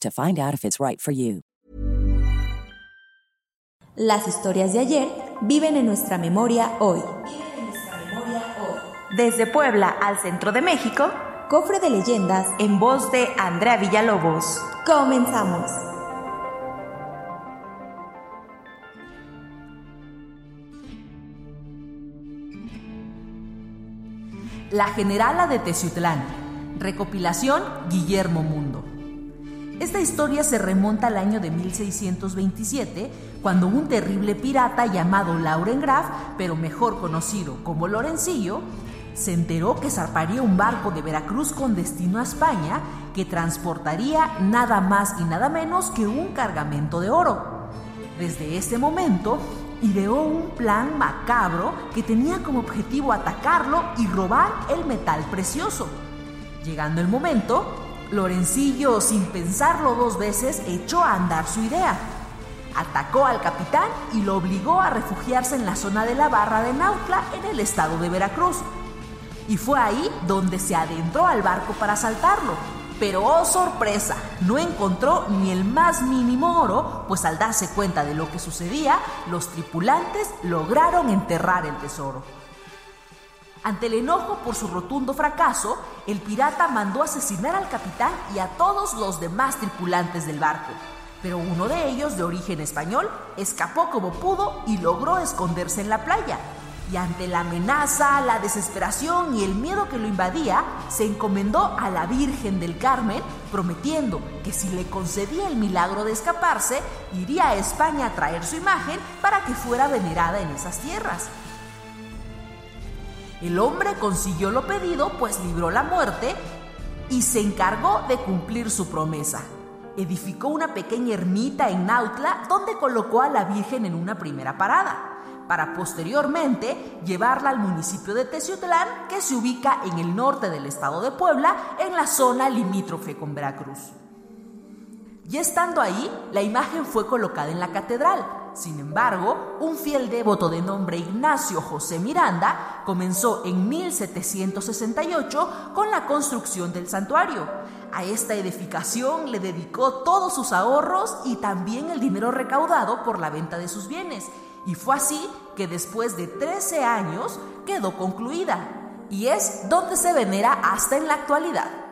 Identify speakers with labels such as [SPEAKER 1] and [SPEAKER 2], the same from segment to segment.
[SPEAKER 1] to find out if it's right for you.
[SPEAKER 2] Las historias de ayer viven en nuestra memoria hoy. Desde Puebla al centro de México, cofre de leyendas en voz de Andrea Villalobos. Comenzamos. La Generala de Teciutlán. Recopilación Guillermo Mundo. Esta historia se remonta al año de 1627, cuando un terrible pirata llamado Lauren Graf, pero mejor conocido como Lorencillo, se enteró que zarparía un barco de Veracruz con destino a España que transportaría nada más y nada menos que un cargamento de oro. Desde este momento, ideó un plan macabro que tenía como objetivo atacarlo y robar el metal precioso. Llegando el momento, Lorencillo, sin pensarlo dos veces, echó a andar su idea. Atacó al capitán y lo obligó a refugiarse en la zona de la barra de Nautla, en el estado de Veracruz. Y fue ahí donde se adentró al barco para asaltarlo. Pero oh sorpresa, no encontró ni el más mínimo oro, pues al darse cuenta de lo que sucedía, los tripulantes lograron enterrar el tesoro. Ante el enojo por su rotundo fracaso, el pirata mandó asesinar al capitán y a todos los demás tripulantes del barco. Pero uno de ellos, de origen español, escapó como pudo y logró esconderse en la playa. Y ante la amenaza, la desesperación y el miedo que lo invadía, se encomendó a la Virgen del Carmen, prometiendo que si le concedía el milagro de escaparse, iría a España a traer su imagen para que fuera venerada en esas tierras. El hombre consiguió lo pedido, pues libró la muerte y se encargó de cumplir su promesa. Edificó una pequeña ermita en Nautla donde colocó a la Virgen en una primera parada, para posteriormente llevarla al municipio de Teciutlán, que se ubica en el norte del estado de Puebla, en la zona limítrofe con Veracruz. Y estando ahí, la imagen fue colocada en la catedral, sin embargo, un fiel devoto de nombre Ignacio José Miranda comenzó en 1768 con la construcción del santuario. A esta edificación le dedicó todos sus ahorros y también el dinero recaudado por la venta de sus bienes. Y fue así que después de 13 años quedó concluida. Y es donde se venera hasta en la actualidad.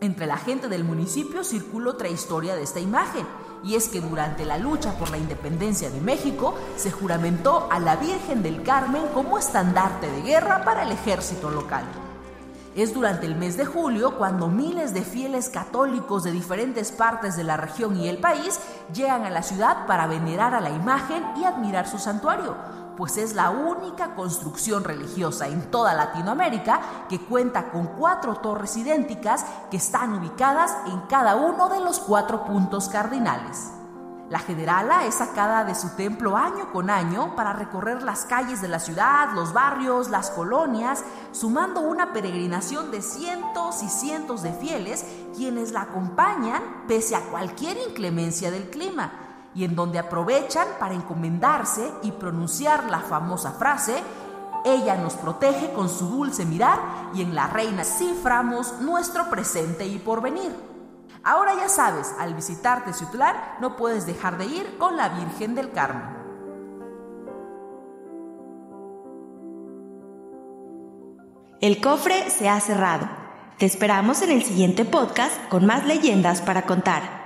[SPEAKER 2] Entre la gente del municipio circula otra historia de esta imagen, y es que durante la lucha por la independencia de México se juramentó a la Virgen del Carmen como estandarte de guerra para el ejército local. Es durante el mes de julio cuando miles de fieles católicos de diferentes partes de la región y el país llegan a la ciudad para venerar a la imagen y admirar su santuario, pues es la única construcción religiosa en toda Latinoamérica que cuenta con cuatro torres idénticas que están ubicadas en cada uno de los cuatro puntos cardinales. La generala es sacada de su templo año con año para recorrer las calles de la ciudad, los barrios, las colonias, sumando una peregrinación de cientos y cientos de fieles quienes la acompañan pese a cualquier inclemencia del clima y en donde aprovechan para encomendarse y pronunciar la famosa frase, ella nos protege con su dulce mirar y en la reina ciframos nuestro presente y porvenir. Ahora ya sabes, al visitar Teciutlán no puedes dejar de ir con la Virgen del Carmen. El cofre se ha cerrado. Te esperamos en el siguiente podcast con más leyendas para contar.